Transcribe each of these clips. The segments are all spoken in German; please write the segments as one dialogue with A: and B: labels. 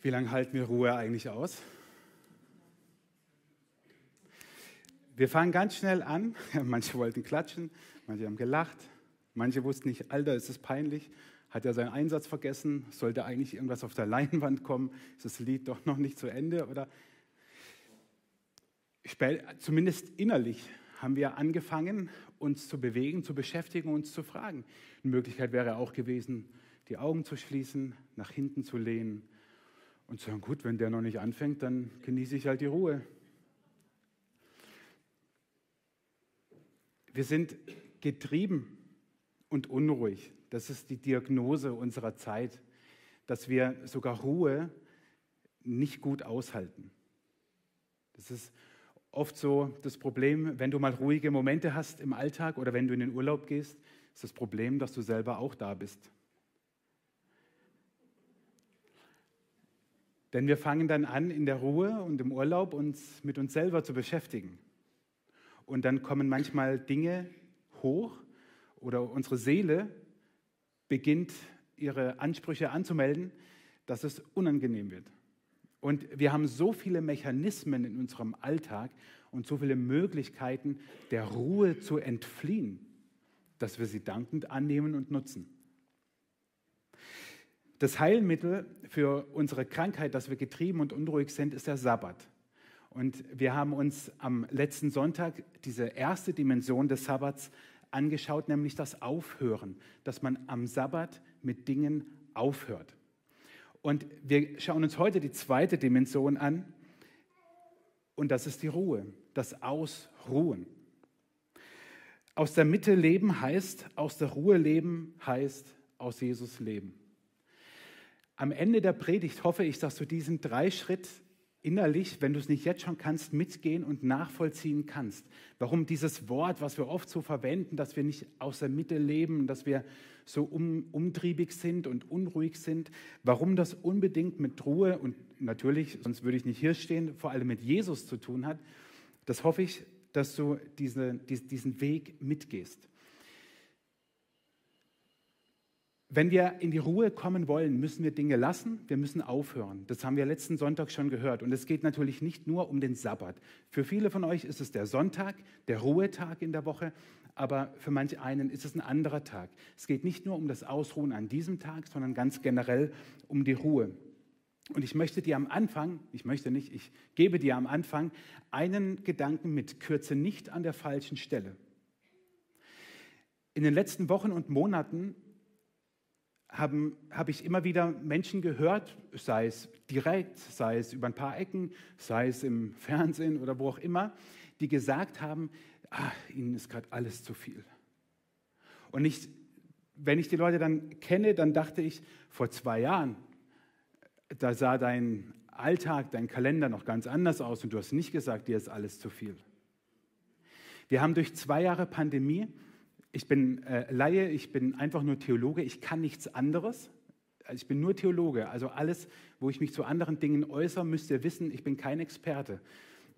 A: Wie lange halten wir Ruhe eigentlich aus? Wir fangen ganz schnell an. Manche wollten klatschen, manche haben gelacht, manche wussten nicht, Alter, ist es peinlich. Hat er seinen Einsatz vergessen? Sollte eigentlich irgendwas auf der Leinwand kommen? Ist das Lied doch noch nicht zu Ende? Oder zumindest innerlich haben wir angefangen, uns zu bewegen, zu beschäftigen, uns zu fragen. Eine Möglichkeit wäre auch gewesen, die Augen zu schließen, nach hinten zu lehnen und sagen, gut, wenn der noch nicht anfängt, dann genieße ich halt die Ruhe. Wir sind getrieben und unruhig. Das ist die Diagnose unserer Zeit, dass wir sogar Ruhe nicht gut aushalten. Das ist oft so das Problem, wenn du mal ruhige Momente hast im Alltag oder wenn du in den Urlaub gehst, ist das Problem, dass du selber auch da bist. Denn wir fangen dann an, in der Ruhe und im Urlaub uns mit uns selber zu beschäftigen. Und dann kommen manchmal Dinge hoch oder unsere Seele beginnt ihre Ansprüche anzumelden, dass es unangenehm wird. Und wir haben so viele Mechanismen in unserem Alltag und so viele Möglichkeiten, der Ruhe zu entfliehen, dass wir sie dankend annehmen und nutzen. Das Heilmittel für unsere Krankheit, dass wir getrieben und unruhig sind, ist der Sabbat. Und wir haben uns am letzten Sonntag diese erste Dimension des Sabbats angeschaut, nämlich das Aufhören, dass man am Sabbat mit Dingen aufhört. Und wir schauen uns heute die zweite Dimension an, und das ist die Ruhe, das Ausruhen. Aus der Mitte leben heißt, aus der Ruhe leben heißt, aus Jesus leben. Am Ende der Predigt hoffe ich, dass du diesen drei Schritt innerlich, wenn du es nicht jetzt schon kannst, mitgehen und nachvollziehen kannst. Warum dieses Wort, was wir oft so verwenden, dass wir nicht aus der Mitte leben, dass wir so um, umtriebig sind und unruhig sind, warum das unbedingt mit Ruhe und natürlich, sonst würde ich nicht hier stehen, vor allem mit Jesus zu tun hat, das hoffe ich, dass du diese, diesen Weg mitgehst. Wenn wir in die Ruhe kommen wollen, müssen wir Dinge lassen, wir müssen aufhören. Das haben wir letzten Sonntag schon gehört. Und es geht natürlich nicht nur um den Sabbat. Für viele von euch ist es der Sonntag, der Ruhetag in der Woche, aber für manch einen ist es ein anderer Tag. Es geht nicht nur um das Ausruhen an diesem Tag, sondern ganz generell um die Ruhe. Und ich möchte dir am Anfang, ich möchte nicht, ich gebe dir am Anfang einen Gedanken mit, kürze nicht an der falschen Stelle. In den letzten Wochen und Monaten habe hab ich immer wieder Menschen gehört, sei es direkt, sei es über ein paar Ecken, sei es im Fernsehen oder wo auch immer, die gesagt haben, ach, ihnen ist gerade alles zu viel. Und ich, wenn ich die Leute dann kenne, dann dachte ich, vor zwei Jahren, da sah dein Alltag, dein Kalender noch ganz anders aus und du hast nicht gesagt, dir ist alles zu viel. Wir haben durch zwei Jahre Pandemie ich bin äh, Laie, ich bin einfach nur Theologe, ich kann nichts anderes. Also ich bin nur Theologe. Also alles, wo ich mich zu anderen Dingen äußere, müsst ihr wissen, ich bin kein Experte.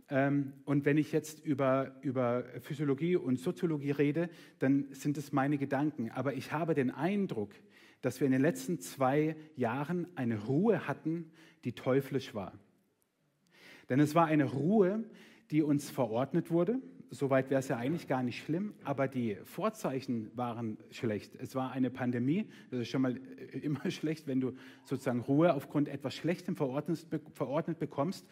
A: Ähm, und wenn ich jetzt über, über Physiologie und Soziologie rede, dann sind es meine Gedanken. Aber ich habe den Eindruck, dass wir in den letzten zwei Jahren eine Ruhe hatten, die teuflisch war. Denn es war eine Ruhe, die uns verordnet wurde soweit wäre es ja eigentlich gar nicht schlimm, aber die Vorzeichen waren schlecht. Es war eine Pandemie, das ist schon mal äh, immer schlecht, wenn du sozusagen Ruhe aufgrund etwas Schlechtem verordnet, verordnet bekommst.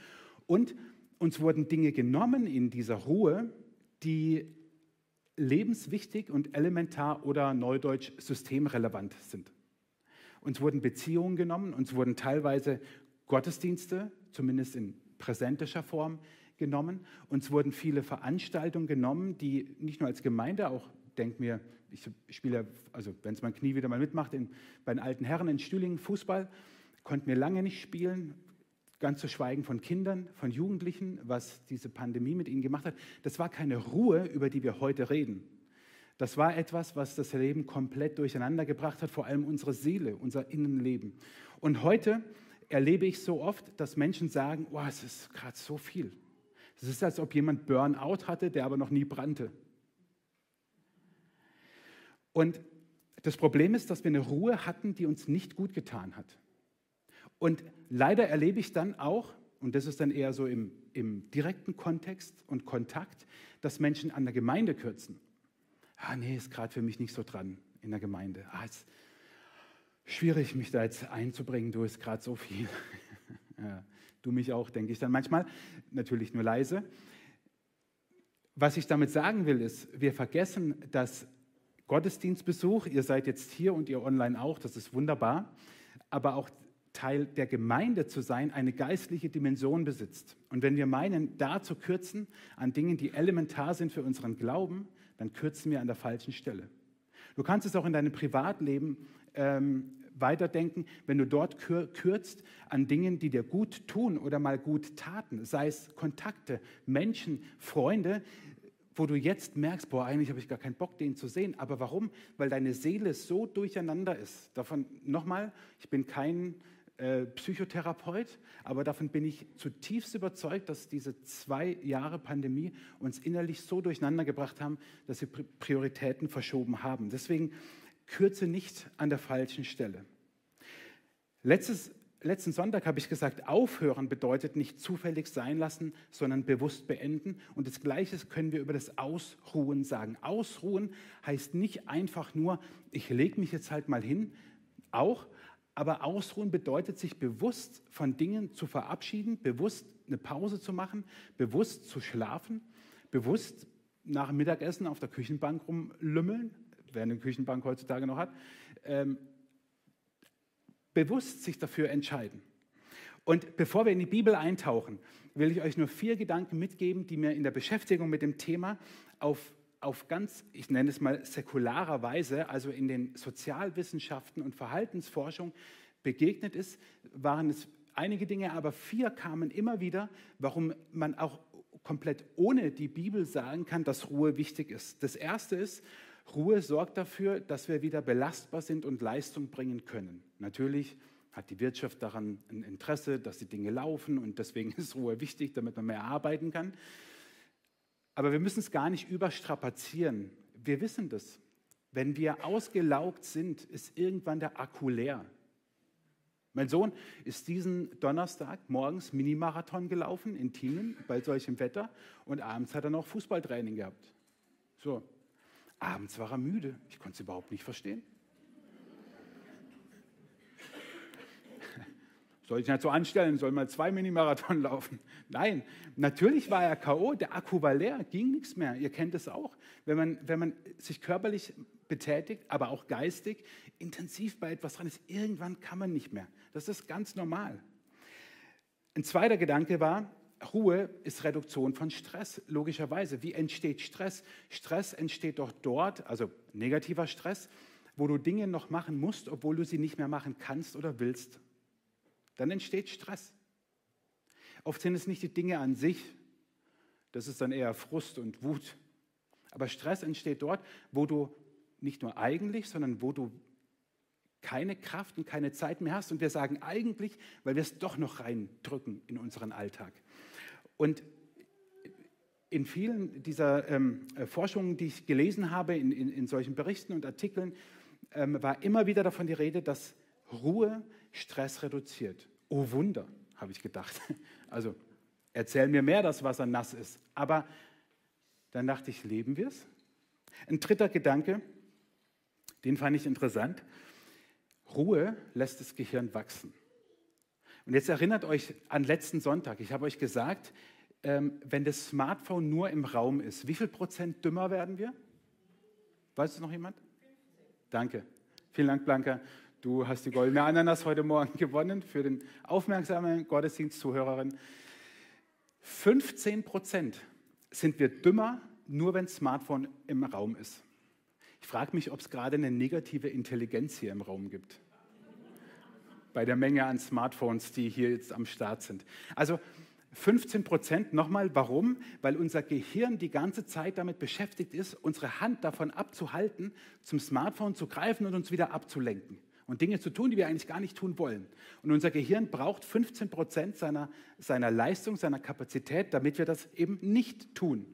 A: Und uns wurden Dinge genommen in dieser Ruhe, die lebenswichtig und elementar oder neudeutsch systemrelevant sind. Uns wurden Beziehungen genommen, uns wurden teilweise Gottesdienste, zumindest in präsentischer Form, genommen. Uns wurden viele Veranstaltungen genommen, die nicht nur als Gemeinde, auch denk mir, ich spiele, also wenn es mein Knie wieder mal mitmacht, in, bei den alten Herren in Stühlingen Fußball, konnten wir lange nicht spielen, ganz zu schweigen von Kindern, von Jugendlichen, was diese Pandemie mit ihnen gemacht hat. Das war keine Ruhe, über die wir heute reden. Das war etwas, was das Leben komplett durcheinander gebracht hat, vor allem unsere Seele, unser Innenleben. Und heute erlebe ich so oft, dass Menschen sagen, oh, es ist gerade so viel. Es ist, als ob jemand Burnout hatte, der aber noch nie brannte. Und das Problem ist, dass wir eine Ruhe hatten, die uns nicht gut getan hat. Und leider erlebe ich dann auch, und das ist dann eher so im, im direkten Kontext und Kontakt, dass Menschen an der Gemeinde kürzen. Ah, nee, ist gerade für mich nicht so dran in der Gemeinde. Ah, ist schwierig, mich da jetzt einzubringen, du ist gerade so viel. ja, du mich auch, denke ich dann manchmal. Natürlich nur leise. Was ich damit sagen will, ist, wir vergessen, dass Gottesdienstbesuch, ihr seid jetzt hier und ihr online auch, das ist wunderbar, aber auch Teil der Gemeinde zu sein, eine geistliche Dimension besitzt. Und wenn wir meinen, da zu kürzen an Dingen, die elementar sind für unseren Glauben, dann kürzen wir an der falschen Stelle. Du kannst es auch in deinem Privatleben ähm, weiterdenken, wenn du dort kürzt an Dingen, die dir gut tun oder mal gut taten, sei es Kontakte, Menschen, Freunde, wo du jetzt merkst, boah, eigentlich habe ich gar keinen Bock, den zu sehen. Aber warum? Weil deine Seele so durcheinander ist. Davon nochmal, ich bin kein äh, Psychotherapeut, aber davon bin ich zutiefst überzeugt, dass diese zwei Jahre Pandemie uns innerlich so durcheinander gebracht haben, dass wir Prioritäten verschoben haben. Deswegen kürze nicht an der falschen Stelle. Letztes, letzten Sonntag habe ich gesagt, aufhören bedeutet nicht zufällig sein lassen, sondern bewusst beenden. Und das Gleiche können wir über das Ausruhen sagen. Ausruhen heißt nicht einfach nur, ich lege mich jetzt halt mal hin, auch, aber ausruhen bedeutet, sich bewusst von Dingen zu verabschieden, bewusst eine Pause zu machen, bewusst zu schlafen, bewusst nach Mittagessen auf der Küchenbank rumlümmeln, wer eine Küchenbank heutzutage noch hat, ähm, bewusst sich dafür entscheiden. Und bevor wir in die Bibel eintauchen, will ich euch nur vier Gedanken mitgeben, die mir in der Beschäftigung mit dem Thema auf auf ganz, ich nenne es mal säkularer Weise, also in den Sozialwissenschaften und Verhaltensforschung begegnet ist, waren es einige Dinge, aber vier kamen immer wieder, warum man auch komplett ohne die Bibel sagen kann, dass Ruhe wichtig ist. Das erste ist, Ruhe sorgt dafür, dass wir wieder belastbar sind und Leistung bringen können. Natürlich hat die Wirtschaft daran ein Interesse, dass die Dinge laufen und deswegen ist Ruhe wichtig, damit man mehr arbeiten kann. Aber wir müssen es gar nicht überstrapazieren. Wir wissen das. Wenn wir ausgelaugt sind, ist irgendwann der Akku leer. Mein Sohn ist diesen Donnerstag morgens Minimarathon gelaufen in Tienen bei solchem Wetter und abends hat er noch Fußballtraining gehabt. So, abends war er müde. Ich konnte es überhaupt nicht verstehen. Soll ich nicht so anstellen, soll mal zwei Minimarathon laufen? Nein, natürlich war er K.O., der Akku war leer, ging nichts mehr. Ihr kennt es auch. Wenn man, wenn man sich körperlich betätigt, aber auch geistig intensiv bei etwas dran ist, irgendwann kann man nicht mehr. Das ist ganz normal. Ein zweiter Gedanke war, Ruhe ist Reduktion von Stress, logischerweise. Wie entsteht Stress? Stress entsteht doch dort, also negativer Stress, wo du Dinge noch machen musst, obwohl du sie nicht mehr machen kannst oder willst dann entsteht Stress. Oft sind es nicht die Dinge an sich, das ist dann eher Frust und Wut. Aber Stress entsteht dort, wo du nicht nur eigentlich, sondern wo du keine Kraft und keine Zeit mehr hast. Und wir sagen eigentlich, weil wir es doch noch reindrücken in unseren Alltag. Und in vielen dieser ähm, Forschungen, die ich gelesen habe, in, in, in solchen Berichten und Artikeln, ähm, war immer wieder davon die Rede, dass Ruhe Stress reduziert. Oh Wunder, habe ich gedacht. Also erzähl mir mehr, dass Wasser nass ist. Aber dann dachte ich, leben wir es? Ein dritter Gedanke, den fand ich interessant. Ruhe lässt das Gehirn wachsen. Und jetzt erinnert euch an letzten Sonntag. Ich habe euch gesagt, ähm, wenn das Smartphone nur im Raum ist, wie viel Prozent dümmer werden wir? Weiß es noch jemand? Danke. Vielen Dank, Blanca. Du hast die goldene Ananas heute Morgen gewonnen für den aufmerksamen Gottesdienstzuhörerin. 15 Prozent sind wir dümmer, nur wenn Smartphone im Raum ist. Ich frage mich, ob es gerade eine negative Intelligenz hier im Raum gibt. Bei der Menge an Smartphones, die hier jetzt am Start sind. Also 15 Prozent, nochmal, warum? Weil unser Gehirn die ganze Zeit damit beschäftigt ist, unsere Hand davon abzuhalten, zum Smartphone zu greifen und uns wieder abzulenken und Dinge zu tun, die wir eigentlich gar nicht tun wollen. Und unser Gehirn braucht 15 Prozent seiner, seiner Leistung, seiner Kapazität, damit wir das eben nicht tun.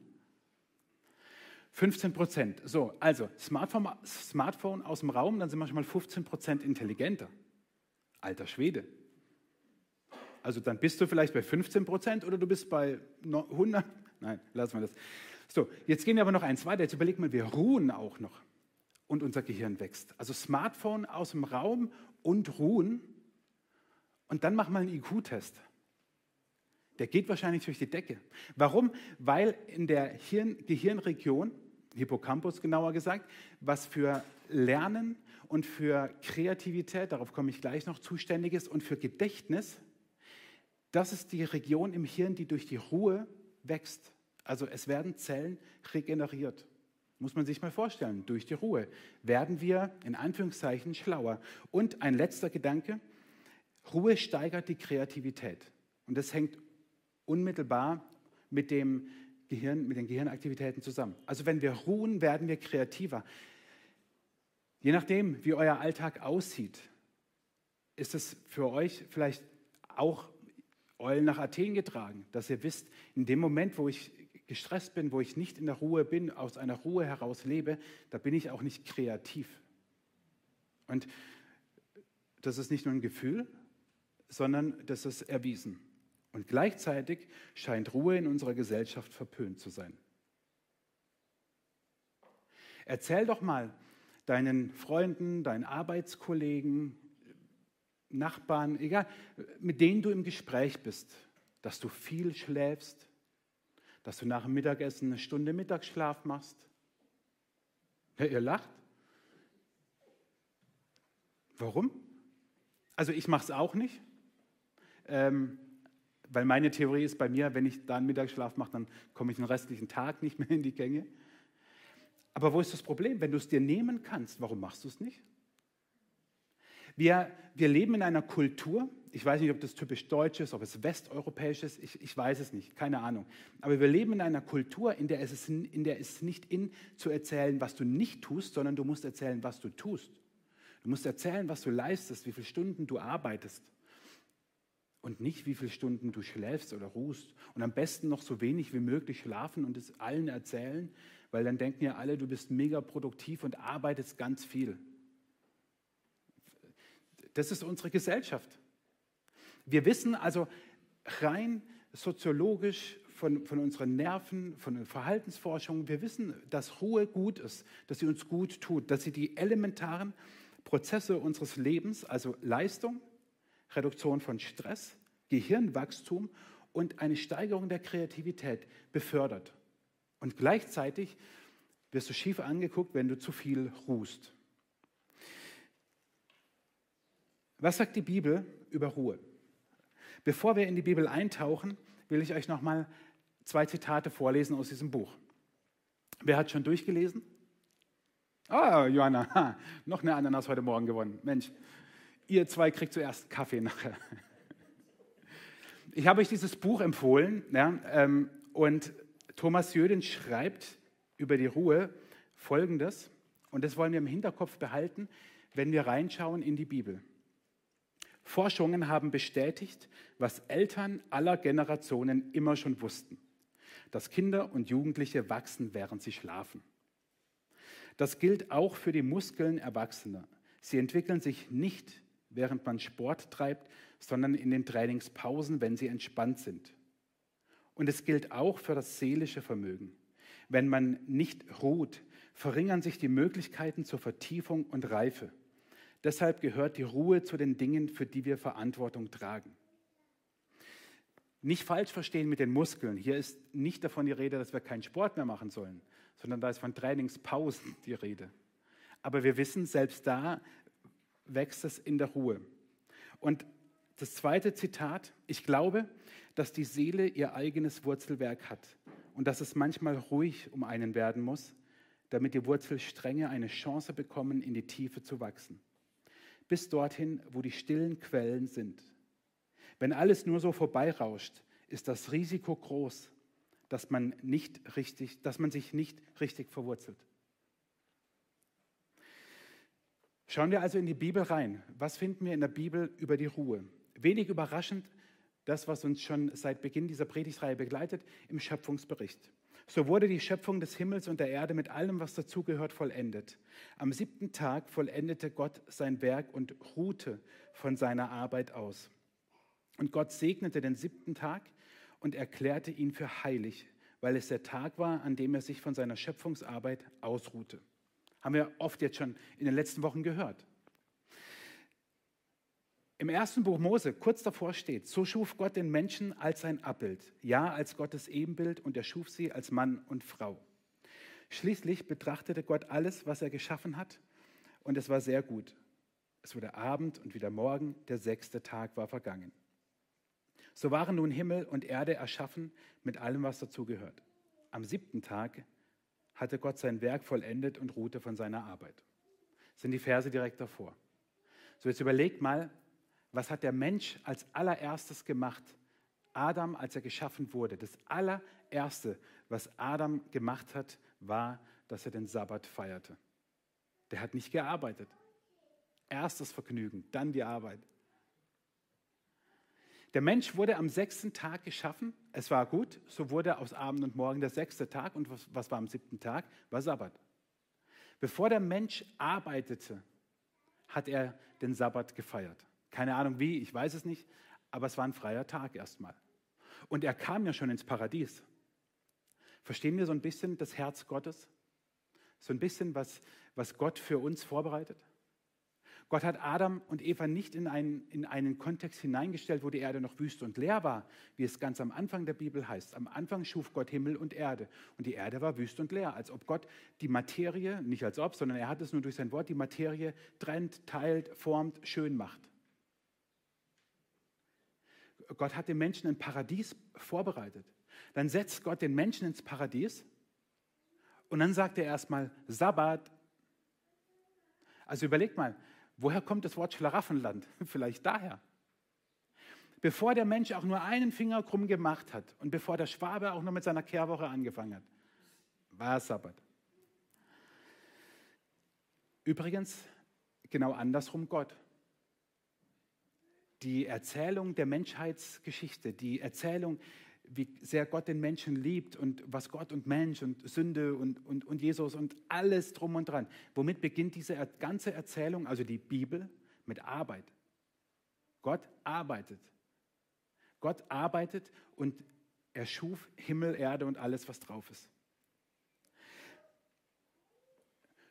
A: 15 Prozent. So, also Smartphone, Smartphone aus dem Raum, dann sind wir schon mal 15 Prozent intelligenter. Alter Schwede. Also dann bist du vielleicht bei 15 Prozent oder du bist bei 100. Nein, lassen wir das. So, jetzt gehen wir aber noch eins weiter. Jetzt überlegt mal, wir ruhen auch noch und unser Gehirn wächst. Also Smartphone aus dem Raum und ruhen und dann mach mal einen IQ-Test. Der geht wahrscheinlich durch die Decke. Warum? Weil in der Hirn Gehirnregion, Hippocampus genauer gesagt, was für Lernen und für Kreativität, darauf komme ich gleich noch, zuständig ist und für Gedächtnis, das ist die Region im Hirn, die durch die Ruhe wächst. Also es werden Zellen regeneriert. Muss man sich mal vorstellen, durch die Ruhe werden wir in Anführungszeichen schlauer. Und ein letzter Gedanke, Ruhe steigert die Kreativität. Und das hängt unmittelbar mit, dem Gehirn, mit den Gehirnaktivitäten zusammen. Also wenn wir ruhen, werden wir kreativer. Je nachdem, wie euer Alltag aussieht, ist es für euch vielleicht auch Eulen nach Athen getragen, dass ihr wisst, in dem Moment, wo ich gestresst bin, wo ich nicht in der Ruhe bin, aus einer Ruhe heraus lebe, da bin ich auch nicht kreativ. Und das ist nicht nur ein Gefühl, sondern das ist erwiesen. Und gleichzeitig scheint Ruhe in unserer Gesellschaft verpönt zu sein. Erzähl doch mal deinen Freunden, deinen Arbeitskollegen, Nachbarn, egal, mit denen du im Gespräch bist, dass du viel schläfst, dass du nach dem Mittagessen eine Stunde Mittagsschlaf machst. Ja, ihr lacht. Warum? Also ich mache es auch nicht, ähm, weil meine Theorie ist bei mir, wenn ich da einen Mittagsschlaf mache, dann komme ich den restlichen Tag nicht mehr in die Gänge. Aber wo ist das Problem? Wenn du es dir nehmen kannst, warum machst du es nicht? Wir, wir leben in einer Kultur, ich weiß nicht, ob das typisch deutsch ist, ob es westeuropäisch ist, ich, ich weiß es nicht, keine Ahnung. Aber wir leben in einer Kultur, in der, es ist, in der es nicht in zu erzählen, was du nicht tust, sondern du musst erzählen, was du tust. Du musst erzählen, was du leistest, wie viele Stunden du arbeitest. Und nicht, wie viele Stunden du schläfst oder ruhst. Und am besten noch so wenig wie möglich schlafen und es allen erzählen, weil dann denken ja alle, du bist mega produktiv und arbeitest ganz viel. Das ist unsere Gesellschaft. Wir wissen also rein soziologisch von, von unseren Nerven, von der Verhaltensforschung, wir wissen, dass Ruhe gut ist, dass sie uns gut tut, dass sie die elementaren Prozesse unseres Lebens, also Leistung, Reduktion von Stress, Gehirnwachstum und eine Steigerung der Kreativität befördert. Und gleichzeitig wirst du schief angeguckt, wenn du zu viel ruhst. Was sagt die Bibel über Ruhe? Bevor wir in die Bibel eintauchen, will ich euch nochmal zwei Zitate vorlesen aus diesem Buch. Wer hat schon durchgelesen? Ah, Johanna, ha, noch eine Ananas heute Morgen gewonnen. Mensch, ihr zwei kriegt zuerst Kaffee nachher. Ich habe euch dieses Buch empfohlen ja, ähm, und Thomas Jöden schreibt über die Ruhe Folgendes und das wollen wir im Hinterkopf behalten, wenn wir reinschauen in die Bibel. Forschungen haben bestätigt, was Eltern aller Generationen immer schon wussten, dass Kinder und Jugendliche wachsen, während sie schlafen. Das gilt auch für die Muskeln Erwachsener. Sie entwickeln sich nicht, während man Sport treibt, sondern in den Trainingspausen, wenn sie entspannt sind. Und es gilt auch für das seelische Vermögen. Wenn man nicht ruht, verringern sich die Möglichkeiten zur Vertiefung und Reife. Deshalb gehört die Ruhe zu den Dingen, für die wir Verantwortung tragen. Nicht falsch verstehen mit den Muskeln. Hier ist nicht davon die Rede, dass wir keinen Sport mehr machen sollen, sondern da ist von Trainingspausen die Rede. Aber wir wissen, selbst da wächst es in der Ruhe. Und das zweite Zitat, ich glaube, dass die Seele ihr eigenes Wurzelwerk hat und dass es manchmal ruhig um einen werden muss, damit die Wurzelstränge eine Chance bekommen, in die Tiefe zu wachsen bis dorthin, wo die stillen Quellen sind. Wenn alles nur so vorbeirauscht, ist das Risiko groß, dass man, nicht richtig, dass man sich nicht richtig verwurzelt. Schauen wir also in die Bibel rein. Was finden wir in der Bibel über die Ruhe? Wenig überraschend, das, was uns schon seit Beginn dieser Predigtreihe begleitet, im Schöpfungsbericht. So wurde die Schöpfung des Himmels und der Erde mit allem, was dazugehört, vollendet. Am siebten Tag vollendete Gott sein Werk und ruhte von seiner Arbeit aus. Und Gott segnete den siebten Tag und erklärte ihn für heilig, weil es der Tag war, an dem er sich von seiner Schöpfungsarbeit ausruhte. Haben wir oft jetzt schon in den letzten Wochen gehört. Im ersten Buch Mose, kurz davor steht, so schuf Gott den Menschen als sein Abbild, ja als Gottes Ebenbild und er schuf sie als Mann und Frau. Schließlich betrachtete Gott alles, was er geschaffen hat und es war sehr gut. Es wurde Abend und wieder Morgen, der sechste Tag war vergangen. So waren nun Himmel und Erde erschaffen mit allem, was dazugehört. Am siebten Tag hatte Gott sein Werk vollendet und ruhte von seiner Arbeit. Das sind die Verse direkt davor. So, jetzt überlegt mal, was hat der Mensch als allererstes gemacht? Adam, als er geschaffen wurde. Das allererste, was Adam gemacht hat, war, dass er den Sabbat feierte. Der hat nicht gearbeitet. Erstes Vergnügen, dann die Arbeit. Der Mensch wurde am sechsten Tag geschaffen. Es war gut, so wurde aus Abend und Morgen der sechste Tag. Und was, was war am siebten Tag? War Sabbat. Bevor der Mensch arbeitete, hat er den Sabbat gefeiert. Keine Ahnung wie, ich weiß es nicht, aber es war ein freier Tag erstmal. Und er kam ja schon ins Paradies. Verstehen wir so ein bisschen das Herz Gottes? So ein bisschen, was, was Gott für uns vorbereitet? Gott hat Adam und Eva nicht in einen, in einen Kontext hineingestellt, wo die Erde noch wüst und leer war, wie es ganz am Anfang der Bibel heißt. Am Anfang schuf Gott Himmel und Erde und die Erde war wüst und leer, als ob Gott die Materie, nicht als ob, sondern er hat es nur durch sein Wort, die Materie trennt, teilt, formt, schön macht. Gott hat den Menschen ein Paradies vorbereitet. Dann setzt Gott den Menschen ins Paradies und dann sagt er erstmal Sabbat. Also überlegt mal, Woher kommt das Wort Schlaraffenland? Vielleicht daher. Bevor der Mensch auch nur einen Finger krumm gemacht hat und bevor der Schwabe auch nur mit seiner Kehrwoche angefangen hat, war es Sabbat. Übrigens, genau andersrum Gott. Die Erzählung der Menschheitsgeschichte, die Erzählung wie sehr Gott den Menschen liebt und was Gott und Mensch und Sünde und, und, und Jesus und alles drum und dran. Womit beginnt diese ganze Erzählung, also die Bibel, mit Arbeit. Gott arbeitet. Gott arbeitet und er schuf Himmel, Erde und alles, was drauf ist.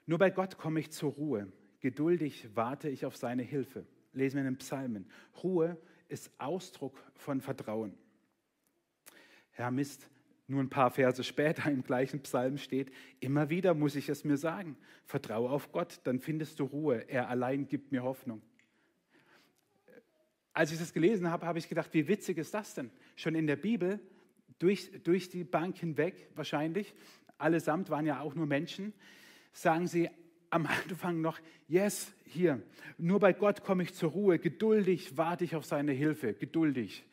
A: Nur bei Gott komme ich zur Ruhe. Geduldig warte ich auf seine Hilfe. Lesen wir in den Psalmen. Ruhe ist Ausdruck von Vertrauen. Herr Mist, nur ein paar Verse später im gleichen Psalm steht, immer wieder muss ich es mir sagen, vertraue auf Gott, dann findest du Ruhe, er allein gibt mir Hoffnung. Als ich das gelesen habe, habe ich gedacht, wie witzig ist das denn? Schon in der Bibel, durch, durch die Bank hinweg wahrscheinlich, allesamt waren ja auch nur Menschen, sagen sie am Anfang noch, yes, hier, nur bei Gott komme ich zur Ruhe, geduldig warte ich auf seine Hilfe, geduldig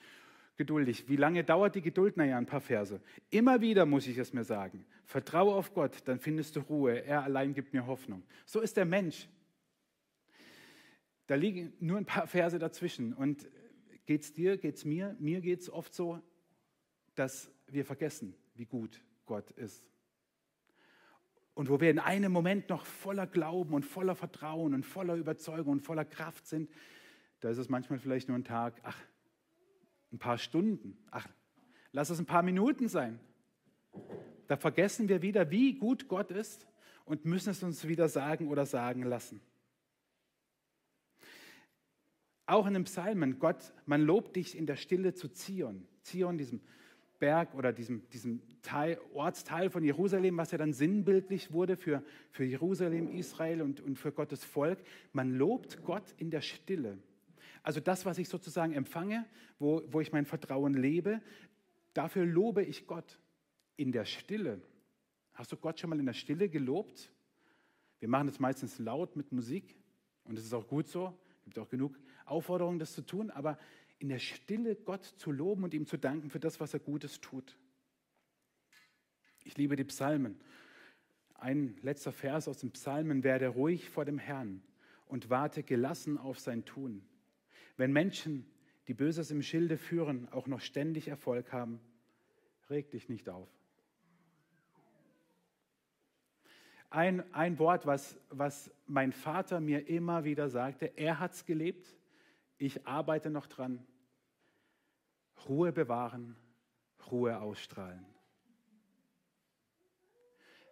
A: geduldig. Wie lange dauert die Geduld? Naja, ein paar Verse. Immer wieder muss ich es mir sagen. Vertraue auf Gott, dann findest du Ruhe. Er allein gibt mir Hoffnung. So ist der Mensch. Da liegen nur ein paar Verse dazwischen. Und geht es dir, geht es mir? Mir geht es oft so, dass wir vergessen, wie gut Gott ist. Und wo wir in einem Moment noch voller Glauben und voller Vertrauen und voller Überzeugung und voller Kraft sind, da ist es manchmal vielleicht nur ein Tag, ach, ein paar Stunden, ach, lass es ein paar Minuten sein. Da vergessen wir wieder, wie gut Gott ist und müssen es uns wieder sagen oder sagen lassen. Auch in den Psalmen, Gott, man lobt dich in der Stille zu Zion. Zion, diesem Berg oder diesem, diesem Teil, Ortsteil von Jerusalem, was ja dann sinnbildlich wurde für, für Jerusalem, Israel und, und für Gottes Volk. Man lobt Gott in der Stille. Also das, was ich sozusagen empfange, wo, wo ich mein Vertrauen lebe, dafür lobe ich Gott in der Stille. Hast du Gott schon mal in der Stille gelobt? Wir machen das meistens laut mit Musik und es ist auch gut so. Es gibt auch genug Aufforderungen, das zu tun, aber in der Stille Gott zu loben und ihm zu danken für das, was er Gutes tut. Ich liebe die Psalmen. Ein letzter Vers aus den Psalmen, werde ruhig vor dem Herrn und warte gelassen auf sein Tun. Wenn Menschen, die Böses im Schilde führen, auch noch ständig Erfolg haben, reg dich nicht auf. Ein, ein Wort, was, was mein Vater mir immer wieder sagte, er hat es gelebt, ich arbeite noch dran. Ruhe bewahren, Ruhe ausstrahlen.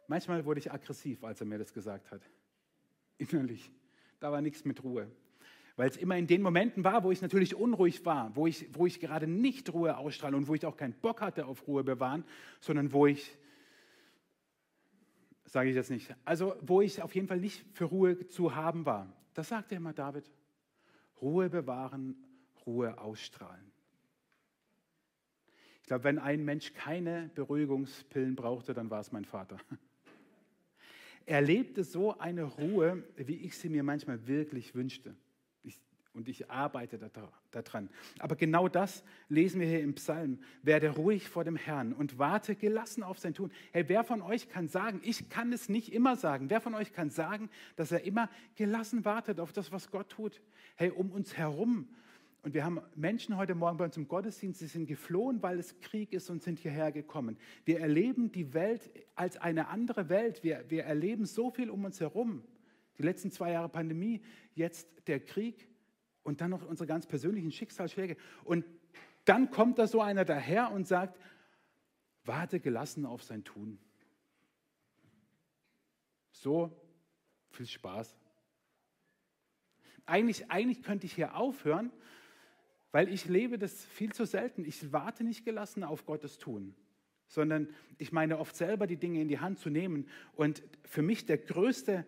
A: Manchmal wurde ich aggressiv, als er mir das gesagt hat. Innerlich. Da war nichts mit Ruhe. Weil es immer in den Momenten war, wo ich natürlich unruhig war, wo ich, wo ich gerade nicht Ruhe ausstrahle und wo ich auch keinen Bock hatte auf Ruhe bewahren, sondern wo ich, sage ich jetzt nicht, also wo ich auf jeden Fall nicht für Ruhe zu haben war. Das sagte immer David. Ruhe bewahren, Ruhe ausstrahlen. Ich glaube, wenn ein Mensch keine Beruhigungspillen brauchte, dann war es mein Vater. Er lebte so eine Ruhe, wie ich sie mir manchmal wirklich wünschte. Und ich arbeite daran. Aber genau das lesen wir hier im Psalm. Werde ruhig vor dem Herrn und warte gelassen auf sein Tun. Hey, wer von euch kann sagen, ich kann es nicht immer sagen, wer von euch kann sagen, dass er immer gelassen wartet auf das, was Gott tut? Hey, um uns herum und wir haben Menschen heute Morgen bei uns im Gottesdienst, die sind geflohen, weil es Krieg ist und sind hierher gekommen. Wir erleben die Welt als eine andere Welt. Wir, wir erleben so viel um uns herum. Die letzten zwei Jahre Pandemie, jetzt der Krieg und dann noch unsere ganz persönlichen Schicksalsschläge. Und dann kommt da so einer daher und sagt, warte gelassen auf sein Tun. So viel Spaß. Eigentlich, eigentlich könnte ich hier aufhören weil ich lebe das viel zu selten. Ich warte nicht gelassen auf Gottes Tun, sondern ich meine oft selber die Dinge in die Hand zu nehmen. Und für mich der größte,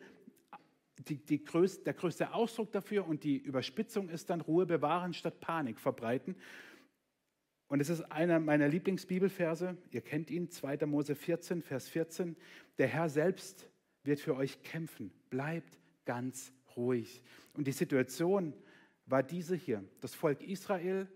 A: die, die größte, der größte Ausdruck dafür und die Überspitzung ist dann Ruhe bewahren statt Panik verbreiten. Und es ist einer meiner Lieblingsbibelverse. Ihr kennt ihn, 2. Mose 14, Vers 14. Der Herr selbst wird für euch kämpfen. Bleibt ganz ruhig. Und die Situation, war diese hier. Das Volk Israel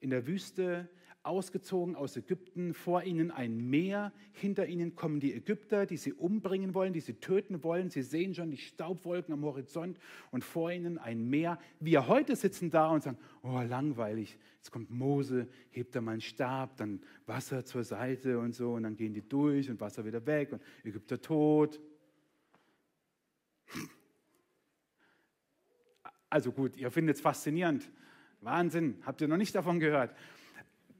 A: in der Wüste, ausgezogen aus Ägypten, vor ihnen ein Meer, hinter ihnen kommen die Ägypter, die sie umbringen wollen, die sie töten wollen. Sie sehen schon die Staubwolken am Horizont und vor ihnen ein Meer. Wir heute sitzen da und sagen, oh, langweilig. Jetzt kommt Mose, hebt da mal einen Stab, dann Wasser zur Seite und so und dann gehen die durch und Wasser wieder weg und Ägypter tot. Also gut, ihr findet es faszinierend. Wahnsinn, habt ihr noch nicht davon gehört?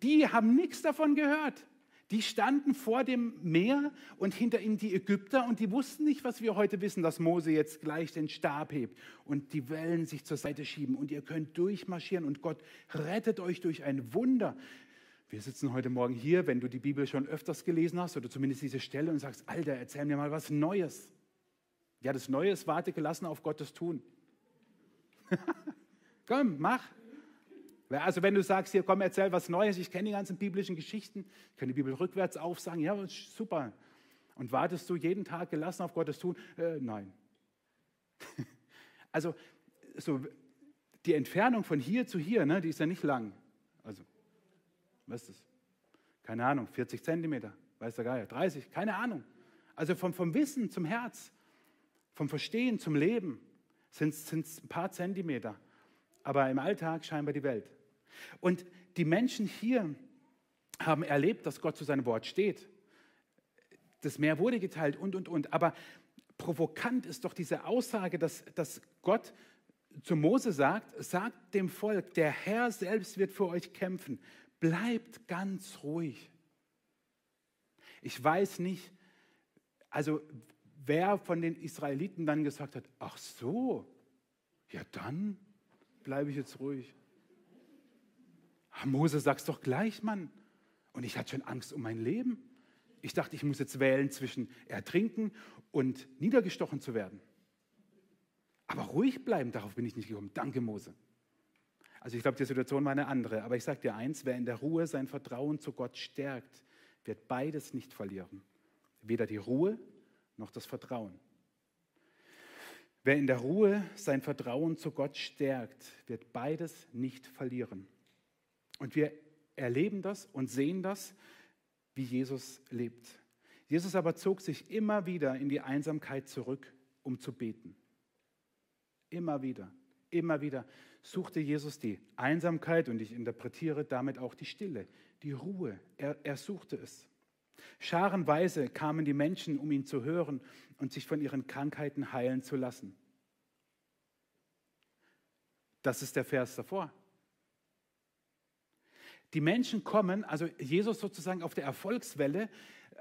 A: Die haben nichts davon gehört. Die standen vor dem Meer und hinter ihnen die Ägypter und die wussten nicht, was wir heute wissen, dass Mose jetzt gleich den Stab hebt und die Wellen sich zur Seite schieben und ihr könnt durchmarschieren und Gott rettet euch durch ein Wunder. Wir sitzen heute Morgen hier, wenn du die Bibel schon öfters gelesen hast oder zumindest diese Stelle und sagst, Alter, erzähl mir mal was Neues. Ja, das Neue ist warte gelassen auf Gottes Tun. komm, mach. Also wenn du sagst, hier komm, erzähl was Neues, ich kenne die ganzen biblischen Geschichten, ich kann die Bibel rückwärts aufsagen, ja, super. Und wartest du jeden Tag gelassen auf Gottes tun? Äh, nein. also so die Entfernung von hier zu hier, ne, die ist ja nicht lang. Also, was ist das? Keine Ahnung, 40 Zentimeter, weiß der Geier, 30, keine Ahnung. Also vom, vom Wissen zum Herz, vom Verstehen zum Leben sind es ein paar Zentimeter, aber im Alltag scheinbar die Welt. Und die Menschen hier haben erlebt, dass Gott zu seinem Wort steht. Das Meer wurde geteilt und, und, und. Aber provokant ist doch diese Aussage, dass, dass Gott zu Mose sagt, sagt dem Volk, der Herr selbst wird für euch kämpfen. Bleibt ganz ruhig. Ich weiß nicht, also wer von den Israeliten dann gesagt hat, ach so, ja dann bleibe ich jetzt ruhig. Ach, Mose, sag's doch gleich, Mann. Und ich hatte schon Angst um mein Leben. Ich dachte, ich muss jetzt wählen zwischen ertrinken und niedergestochen zu werden. Aber ruhig bleiben, darauf bin ich nicht gekommen. Danke, Mose. Also ich glaube, die Situation war eine andere. Aber ich sage dir eins, wer in der Ruhe sein Vertrauen zu Gott stärkt, wird beides nicht verlieren. Weder die Ruhe noch das Vertrauen. Wer in der Ruhe sein Vertrauen zu Gott stärkt, wird beides nicht verlieren. Und wir erleben das und sehen das, wie Jesus lebt. Jesus aber zog sich immer wieder in die Einsamkeit zurück, um zu beten. Immer wieder, immer wieder suchte Jesus die Einsamkeit und ich interpretiere damit auch die Stille, die Ruhe. Er, er suchte es. Scharenweise kamen die Menschen, um ihn zu hören und sich von ihren Krankheiten heilen zu lassen. Das ist der Vers davor. Die Menschen kommen, also Jesus sozusagen auf der Erfolgswelle,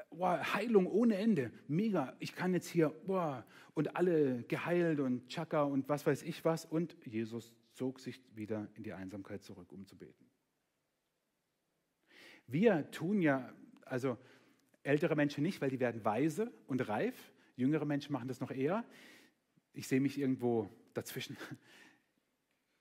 A: boah, Heilung ohne Ende, mega, ich kann jetzt hier, boah, und alle geheilt und Chaka und was weiß ich was. Und Jesus zog sich wieder in die Einsamkeit zurück, um zu beten. Wir tun ja, also ältere Menschen nicht, weil die werden weise und reif. Jüngere Menschen machen das noch eher. Ich sehe mich irgendwo dazwischen.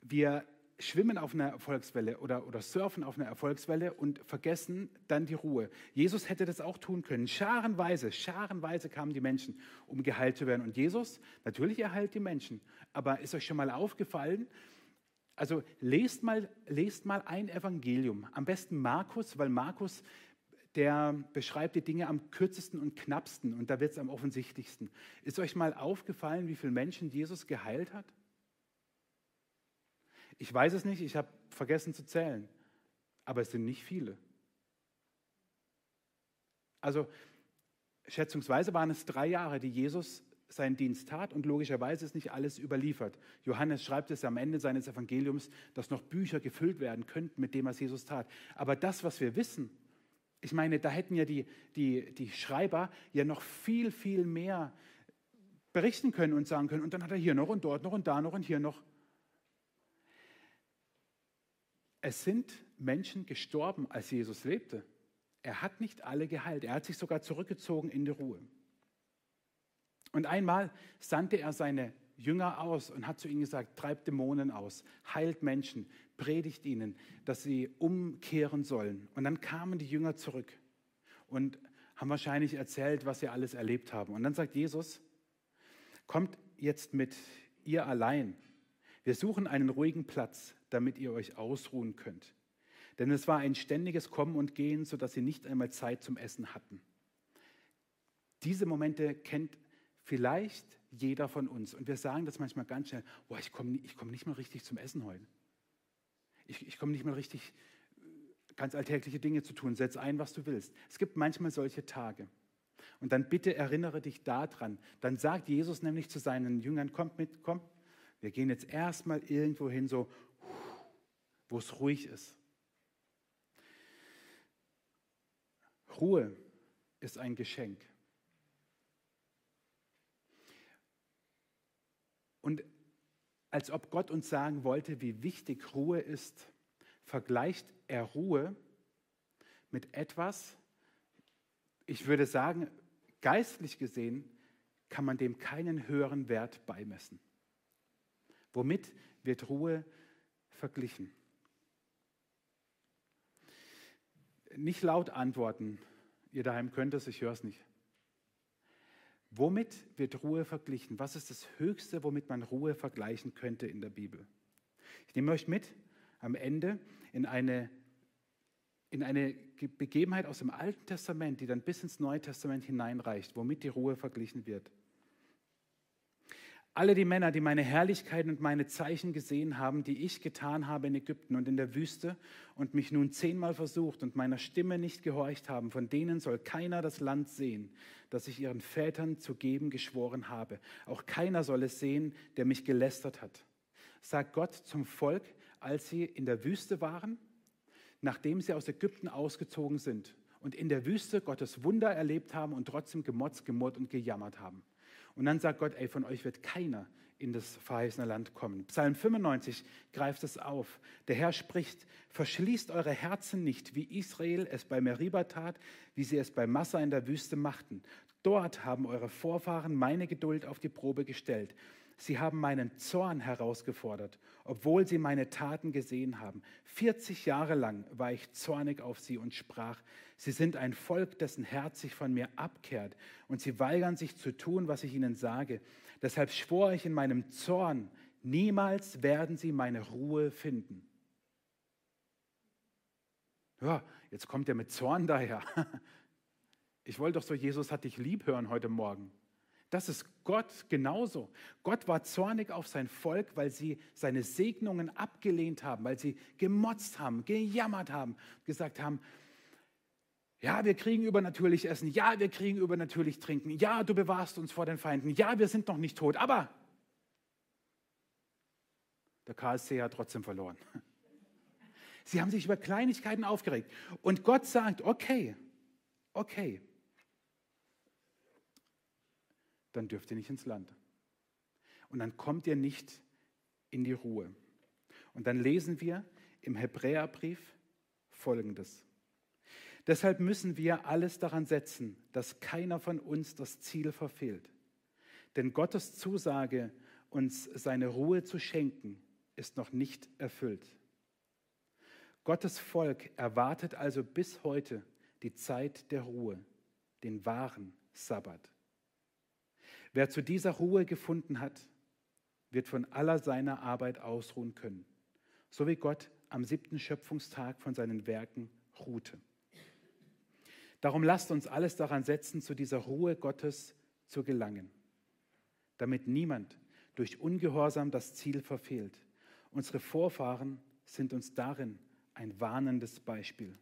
A: Wir schwimmen auf einer Erfolgswelle oder, oder surfen auf einer Erfolgswelle und vergessen dann die Ruhe. Jesus hätte das auch tun können. Scharenweise, scharenweise kamen die Menschen, um geheilt zu werden. Und Jesus, natürlich er heilt die Menschen. Aber ist euch schon mal aufgefallen, also lest mal, lest mal ein Evangelium, am besten Markus, weil Markus, der beschreibt die Dinge am kürzesten und knappsten und da wird es am offensichtlichsten. Ist euch mal aufgefallen, wie viele Menschen Jesus geheilt hat? Ich weiß es nicht, ich habe vergessen zu zählen, aber es sind nicht viele. Also schätzungsweise waren es drei Jahre, die Jesus seinen Dienst tat und logischerweise ist nicht alles überliefert. Johannes schreibt es am Ende seines Evangeliums, dass noch Bücher gefüllt werden könnten mit dem, was Jesus tat. Aber das, was wir wissen, ich meine, da hätten ja die, die, die Schreiber ja noch viel, viel mehr berichten können und sagen können, und dann hat er hier noch und dort noch und da noch und hier noch. Es sind Menschen gestorben, als Jesus lebte. Er hat nicht alle geheilt. Er hat sich sogar zurückgezogen in die Ruhe. Und einmal sandte er seine Jünger aus und hat zu ihnen gesagt, treibt Dämonen aus, heilt Menschen, predigt ihnen, dass sie umkehren sollen. Und dann kamen die Jünger zurück und haben wahrscheinlich erzählt, was sie alles erlebt haben. Und dann sagt Jesus, kommt jetzt mit ihr allein. Wir suchen einen ruhigen Platz, damit ihr euch ausruhen könnt. Denn es war ein ständiges Kommen und Gehen, sodass sie nicht einmal Zeit zum Essen hatten. Diese Momente kennt Vielleicht jeder von uns. Und wir sagen das manchmal ganz schnell, boah, ich komme ich komm nicht mal richtig zum Essen heute. Ich, ich komme nicht mal richtig, äh, ganz alltägliche Dinge zu tun. Setz ein, was du willst. Es gibt manchmal solche Tage. Und dann bitte erinnere dich daran. Dann sagt Jesus nämlich zu seinen Jüngern, kommt mit, komm, wir gehen jetzt erstmal irgendwo hin, so, wo es ruhig ist. Ruhe ist ein Geschenk. Und als ob Gott uns sagen wollte, wie wichtig Ruhe ist, vergleicht er Ruhe mit etwas, ich würde sagen, geistlich gesehen kann man dem keinen höheren Wert beimessen. Womit wird Ruhe verglichen? Nicht laut antworten, ihr daheim könnt es, ich höre es nicht. Womit wird Ruhe verglichen? Was ist das Höchste, womit man Ruhe vergleichen könnte in der Bibel? Ich nehme euch mit am Ende in eine, in eine Begebenheit aus dem Alten Testament, die dann bis ins Neue Testament hineinreicht, womit die Ruhe verglichen wird. Alle die Männer, die meine Herrlichkeit und meine Zeichen gesehen haben, die ich getan habe in Ägypten und in der Wüste und mich nun zehnmal versucht und meiner Stimme nicht gehorcht haben, von denen soll keiner das Land sehen, das ich ihren Vätern zu geben geschworen habe. Auch keiner soll es sehen, der mich gelästert hat. Sagt Gott zum Volk, als sie in der Wüste waren, nachdem sie aus Ägypten ausgezogen sind und in der Wüste Gottes Wunder erlebt haben und trotzdem gemotzt, gemurrt und gejammert haben. Und dann sagt Gott, ey, von euch wird keiner in das verheißene Land kommen. Psalm 95 greift es auf. Der Herr spricht, verschließt eure Herzen nicht, wie Israel es bei Meriba tat, wie sie es bei Massa in der Wüste machten. Dort haben eure Vorfahren meine Geduld auf die Probe gestellt. Sie haben meinen Zorn herausgefordert, obwohl sie meine Taten gesehen haben. 40 Jahre lang war ich zornig auf sie und sprach, sie sind ein Volk, dessen Herz sich von mir abkehrt und sie weigern sich zu tun, was ich ihnen sage. Deshalb schwor ich in meinem Zorn, niemals werden sie meine Ruhe finden. Ja, jetzt kommt er mit Zorn daher. Ich wollte doch so, Jesus hat dich lieb hören heute Morgen. Das ist Gott genauso. Gott war zornig auf sein Volk, weil sie seine Segnungen abgelehnt haben, weil sie gemotzt haben, gejammert haben, gesagt haben, ja, wir kriegen übernatürlich Essen, ja, wir kriegen übernatürlich Trinken, ja, du bewahrst uns vor den Feinden, ja, wir sind noch nicht tot, aber der KSC hat trotzdem verloren. Sie haben sich über Kleinigkeiten aufgeregt. Und Gott sagt, okay, okay, dann dürft ihr nicht ins Land. Und dann kommt ihr nicht in die Ruhe. Und dann lesen wir im Hebräerbrief Folgendes. Deshalb müssen wir alles daran setzen, dass keiner von uns das Ziel verfehlt. Denn Gottes Zusage, uns seine Ruhe zu schenken, ist noch nicht erfüllt. Gottes Volk erwartet also bis heute die Zeit der Ruhe, den wahren Sabbat. Wer zu dieser Ruhe gefunden hat, wird von aller seiner Arbeit ausruhen können, so wie Gott am siebten Schöpfungstag von seinen Werken ruhte. Darum lasst uns alles daran setzen, zu dieser Ruhe Gottes zu gelangen, damit niemand durch Ungehorsam das Ziel verfehlt. Unsere Vorfahren sind uns darin ein warnendes Beispiel.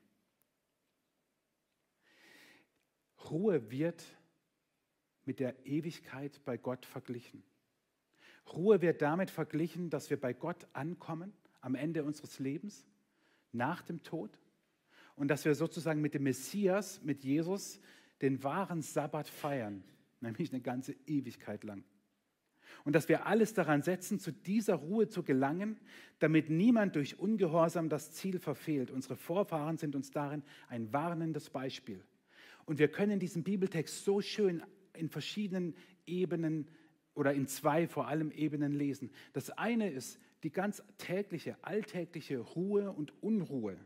A: Ruhe wird mit der Ewigkeit bei Gott verglichen. Ruhe wird damit verglichen, dass wir bei Gott ankommen am Ende unseres Lebens, nach dem Tod, und dass wir sozusagen mit dem Messias, mit Jesus, den wahren Sabbat feiern, nämlich eine ganze Ewigkeit lang. Und dass wir alles daran setzen, zu dieser Ruhe zu gelangen, damit niemand durch Ungehorsam das Ziel verfehlt. Unsere Vorfahren sind uns darin ein warnendes Beispiel. Und wir können diesen Bibeltext so schön in verschiedenen Ebenen oder in zwei vor allem Ebenen lesen. Das eine ist die ganz tägliche, alltägliche Ruhe und Unruhe.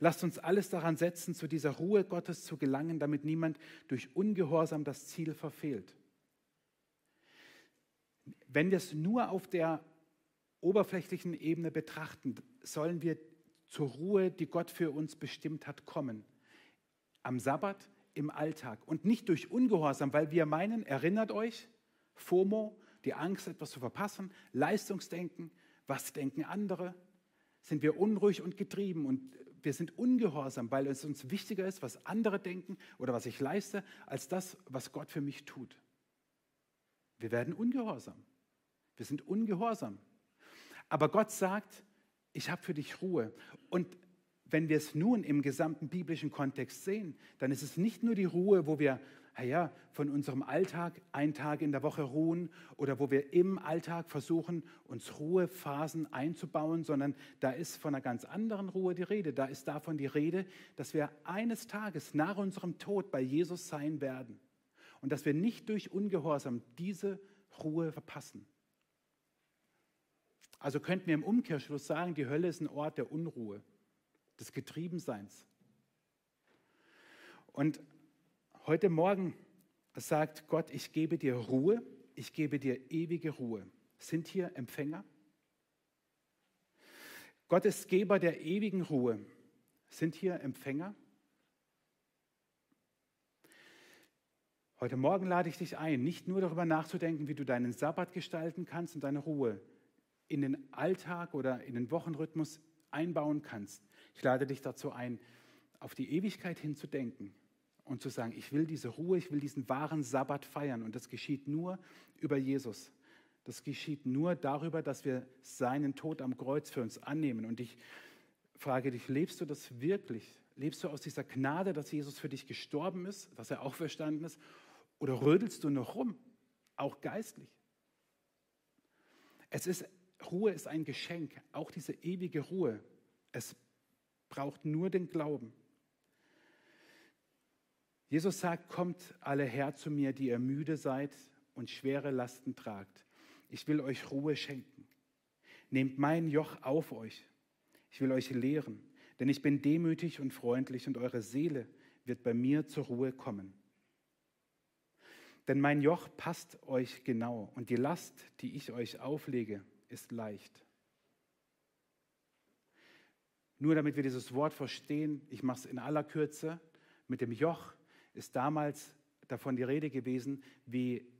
A: Lasst uns alles daran setzen, zu dieser Ruhe Gottes zu gelangen, damit niemand durch Ungehorsam das Ziel verfehlt. Wenn wir es nur auf der oberflächlichen Ebene betrachten, sollen wir zur Ruhe, die Gott für uns bestimmt hat, kommen. Am Sabbat, im Alltag und nicht durch Ungehorsam, weil wir meinen, erinnert euch, FOMO, die Angst, etwas zu verpassen, Leistungsdenken, was denken andere, sind wir unruhig und getrieben und wir sind ungehorsam, weil es uns wichtiger ist, was andere denken oder was ich leiste, als das, was Gott für mich tut. Wir werden ungehorsam. Wir sind ungehorsam. Aber Gott sagt, ich habe für dich Ruhe. Und wenn wir es nun im gesamten biblischen Kontext sehen, dann ist es nicht nur die Ruhe, wo wir ja, von unserem Alltag einen Tag in der Woche ruhen oder wo wir im Alltag versuchen, uns Ruhephasen einzubauen, sondern da ist von einer ganz anderen Ruhe die Rede. Da ist davon die Rede, dass wir eines Tages nach unserem Tod bei Jesus sein werden und dass wir nicht durch Ungehorsam diese Ruhe verpassen. Also könnten wir im Umkehrschluss sagen, die Hölle ist ein Ort der Unruhe des Getriebenseins. Und heute Morgen sagt Gott, ich gebe dir Ruhe, ich gebe dir ewige Ruhe. Sind hier Empfänger? Gott ist Geber der ewigen Ruhe. Sind hier Empfänger? Heute Morgen lade ich dich ein, nicht nur darüber nachzudenken, wie du deinen Sabbat gestalten kannst und deine Ruhe in den Alltag oder in den Wochenrhythmus einbauen kannst, ich lade dich dazu ein, auf die Ewigkeit hinzudenken und zu sagen, ich will diese Ruhe, ich will diesen wahren Sabbat feiern. Und das geschieht nur über Jesus. Das geschieht nur darüber, dass wir seinen Tod am Kreuz für uns annehmen. Und ich frage dich, lebst du das wirklich? Lebst du aus dieser Gnade, dass Jesus für dich gestorben ist, dass er auferstanden ist? Oder rödelst du noch rum, auch geistlich? Es ist, Ruhe ist ein Geschenk, auch diese ewige Ruhe. Es braucht nur den Glauben. Jesus sagt, kommt alle her zu mir, die ihr müde seid und schwere Lasten tragt. Ich will euch Ruhe schenken. Nehmt mein Joch auf euch. Ich will euch lehren, denn ich bin demütig und freundlich und eure Seele wird bei mir zur Ruhe kommen. Denn mein Joch passt euch genau und die Last, die ich euch auflege, ist leicht. Nur damit wir dieses Wort verstehen, ich mache es in aller Kürze, mit dem Joch ist damals davon die Rede gewesen, wie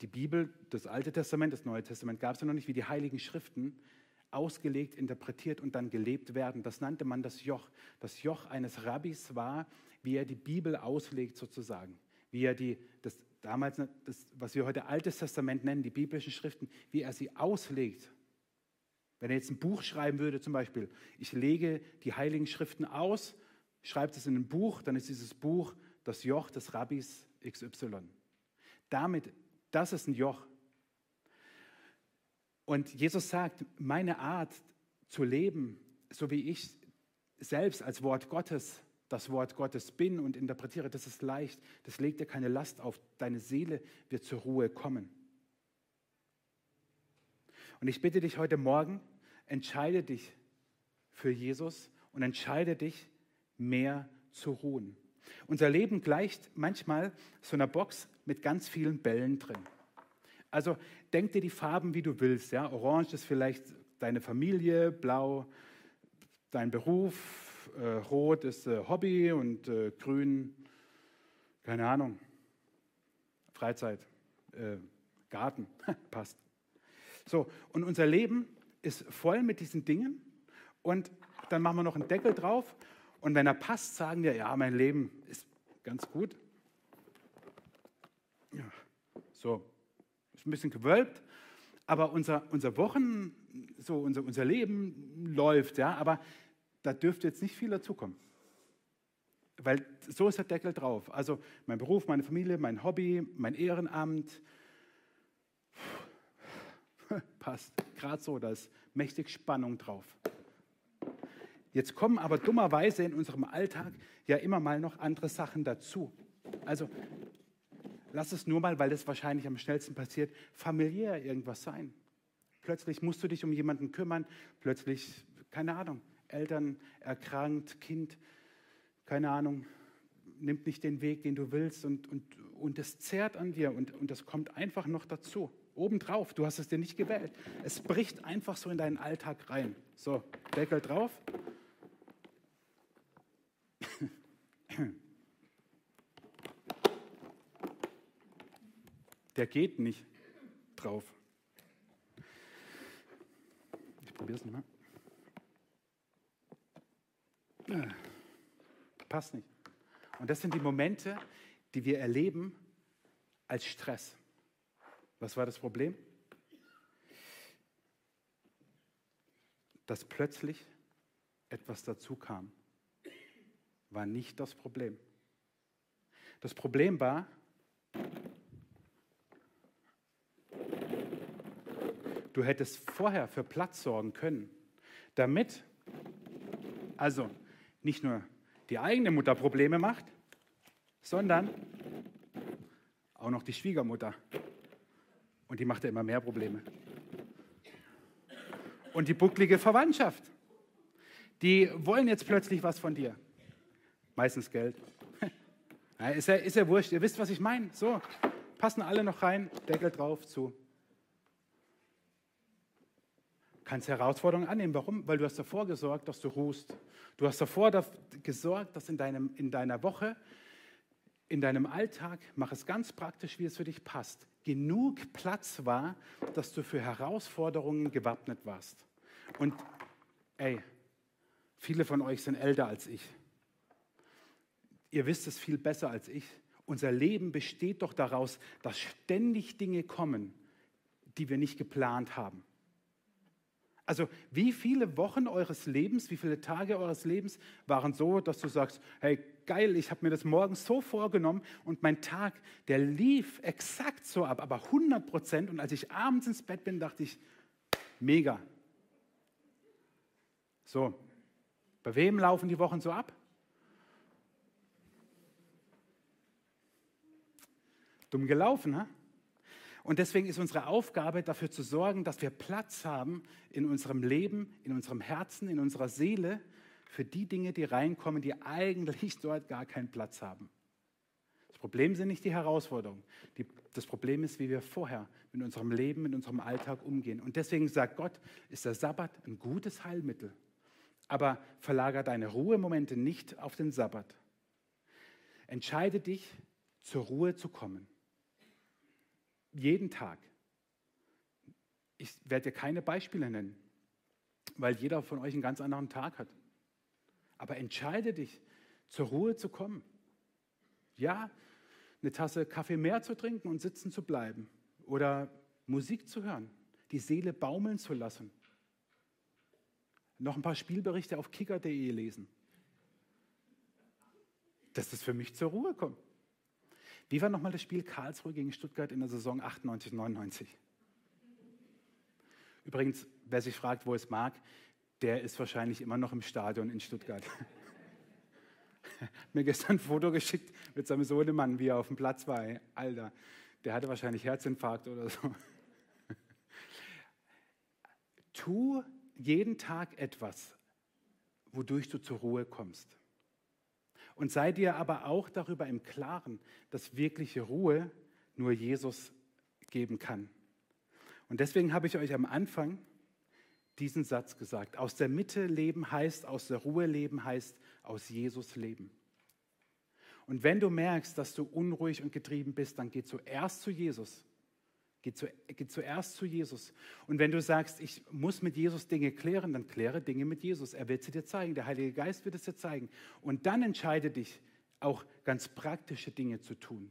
A: die Bibel, das Alte Testament, das Neue Testament gab es ja noch nicht, wie die Heiligen Schriften ausgelegt, interpretiert und dann gelebt werden. Das nannte man das Joch. Das Joch eines Rabbis war, wie er die Bibel auslegt sozusagen, wie er die, das damals, das, was wir heute Altes Testament nennen, die biblischen Schriften, wie er sie auslegt Wenn er jetzt ein Buch schreiben würde, zum Beispiel, ich lege die heiligen Schriften aus, schreibt es in ein Buch, dann ist dieses Buch das Joch des Rabbis XY. Damit, das ist ein Joch. Und Jesus sagt, meine Art zu leben, so wie ich selbst als Wort Gottes das Wort Gottes bin und interpretiere, das ist leicht. Das legt dir keine Last auf. Deine Seele wird zur Ruhe kommen. Und ich bitte dich heute Morgen, entscheide dich für Jesus und entscheide dich, mehr zu ruhen. Unser Leben gleicht manchmal so einer Box mit ganz vielen Bällen drin. Also denk dir die Farben, wie du willst. Ja? Orange ist vielleicht deine Familie, blau dein Beruf, äh, rot ist äh, Hobby und äh, grün, keine Ahnung, Freizeit, äh, Garten, passt. So, und unser Leben ist voll mit diesen Dingen und dann machen wir noch einen Deckel drauf und wenn er passt, sagen wir, ja, mein Leben ist ganz gut. Ja, so, ist ein bisschen gewölbt, aber unser, unser Wochen, so unser, unser Leben läuft, ja, aber da dürfte jetzt nicht viel dazukommen. Weil so ist der Deckel drauf. Also mein Beruf, meine Familie, mein Hobby, mein Ehrenamt, passt gerade so, da ist mächtig Spannung drauf. Jetzt kommen aber dummerweise in unserem Alltag ja immer mal noch andere Sachen dazu. Also lass es nur mal, weil das wahrscheinlich am schnellsten passiert, familiär irgendwas sein. Plötzlich musst du dich um jemanden kümmern, plötzlich, keine Ahnung, Eltern erkrankt, Kind, keine Ahnung, nimmt nicht den Weg, den du willst und, und, und das zerrt an dir und, und das kommt einfach noch dazu. Obendrauf, du hast es dir nicht gewählt. Es bricht einfach so in deinen Alltag rein. So, Deckel drauf. Der geht nicht drauf. Ich probiere es nochmal. Passt nicht. Und das sind die Momente, die wir erleben als Stress. Was war das Problem? Dass plötzlich etwas dazu kam, war nicht das Problem. Das Problem war, du hättest vorher für Platz sorgen können, damit also nicht nur die eigene Mutter Probleme macht, sondern auch noch die Schwiegermutter. Und die macht ja immer mehr Probleme. Und die bucklige Verwandtschaft, die wollen jetzt plötzlich was von dir. Meistens Geld. Ja, ist, ja, ist ja wurscht, ihr wisst, was ich meine. So, passen alle noch rein, Deckel drauf, zu. Kannst Herausforderungen annehmen. Warum? Weil du hast davor gesorgt, dass du ruhst. Du hast davor gesorgt, dass in, deinem, in deiner Woche, in deinem Alltag, mach es ganz praktisch, wie es für dich passt, genug Platz war, dass du für Herausforderungen gewappnet warst. Und ey, viele von euch sind älter als ich. Ihr wisst es viel besser als ich. Unser Leben besteht doch daraus, dass ständig Dinge kommen, die wir nicht geplant haben. Also wie viele Wochen eures Lebens, wie viele Tage eures Lebens waren so, dass du sagst, hey geil, ich habe mir das morgen so vorgenommen und mein Tag, der lief exakt so ab, aber 100 Prozent. Und als ich abends ins Bett bin, dachte ich, mega. So, bei wem laufen die Wochen so ab? Dumm gelaufen, ha? Und deswegen ist unsere Aufgabe, dafür zu sorgen, dass wir Platz haben in unserem Leben, in unserem Herzen, in unserer Seele für die Dinge, die reinkommen, die eigentlich dort gar keinen Platz haben. Das Problem sind nicht die Herausforderungen. Die, das Problem ist, wie wir vorher mit unserem Leben, mit unserem Alltag umgehen. Und deswegen sagt Gott, ist der Sabbat ein gutes Heilmittel. Aber verlager deine Ruhemomente nicht auf den Sabbat. Entscheide dich, zur Ruhe zu kommen jeden Tag. Ich werde dir keine Beispiele nennen, weil jeder von euch einen ganz anderen Tag hat. Aber entscheide dich, zur Ruhe zu kommen. Ja, eine Tasse Kaffee mehr zu trinken und sitzen zu bleiben oder Musik zu hören, die Seele baumeln zu lassen. noch ein paar Spielberichte auf kicker.de lesen. Dass das für mich zur Ruhe kommt. Wie war nochmal das Spiel Karlsruhe gegen Stuttgart in der Saison 98, 99? Übrigens, wer sich fragt, wo es mag, der ist wahrscheinlich immer noch im Stadion in Stuttgart. Mir gestern ein Foto geschickt mit seinem Sohnemann, wie er auf dem Platz war. Alter, der hatte wahrscheinlich Herzinfarkt oder so. Tu jeden Tag etwas, wodurch du zur Ruhe kommst. Und sei dir aber auch darüber im Klaren, dass wirkliche Ruhe nur Jesus geben kann. Und deswegen habe ich euch am Anfang diesen Satz gesagt. Aus der Mitte leben heißt, aus der Ruhe leben heißt, aus Jesus leben. Und wenn du merkst, dass du unruhig und getrieben bist, dann geh zuerst zu Jesus. Geh, zu, geh zuerst zu Jesus. Und wenn du sagst, ich muss mit Jesus Dinge klären, dann kläre Dinge mit Jesus. Er wird sie dir zeigen. Der Heilige Geist wird es dir zeigen. Und dann entscheide dich, auch ganz praktische Dinge zu tun.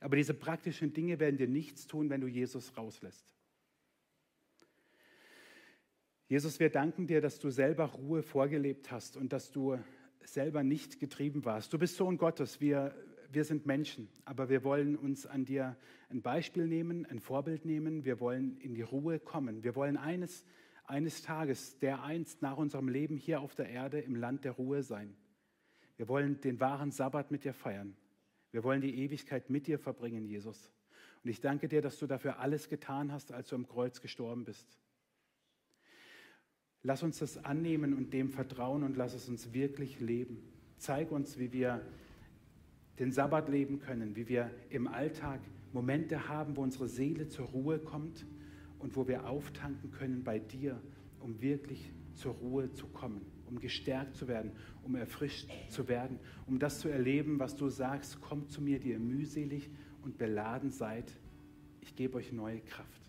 A: Aber diese praktischen Dinge werden dir nichts tun, wenn du Jesus rauslässt. Jesus, wir danken dir, dass du selber Ruhe vorgelebt hast und dass du selber nicht getrieben warst. Du bist Sohn Gottes, wir, wir sind Menschen, aber wir wollen uns an dir ein Beispiel nehmen, ein Vorbild nehmen. Wir wollen in die Ruhe kommen. Wir wollen eines, eines Tages, der einst nach unserem Leben hier auf der Erde im Land der Ruhe sein. Wir wollen den wahren Sabbat mit dir feiern. Wir wollen die Ewigkeit mit dir verbringen, Jesus. Und ich danke dir, dass du dafür alles getan hast, als du am Kreuz gestorben bist. Lass uns das annehmen und dem vertrauen und lass es uns wirklich leben. Zeig uns, wie wir den Sabbat leben können, wie wir im Alltag Momente haben, wo unsere Seele zur Ruhe kommt und wo wir auftanken können bei dir, um wirklich zur Ruhe zu kommen, um gestärkt zu werden, um erfrischt zu werden, um das zu erleben, was du sagst, kommt zu mir, die ihr mühselig und beladen seid, ich gebe euch neue Kraft.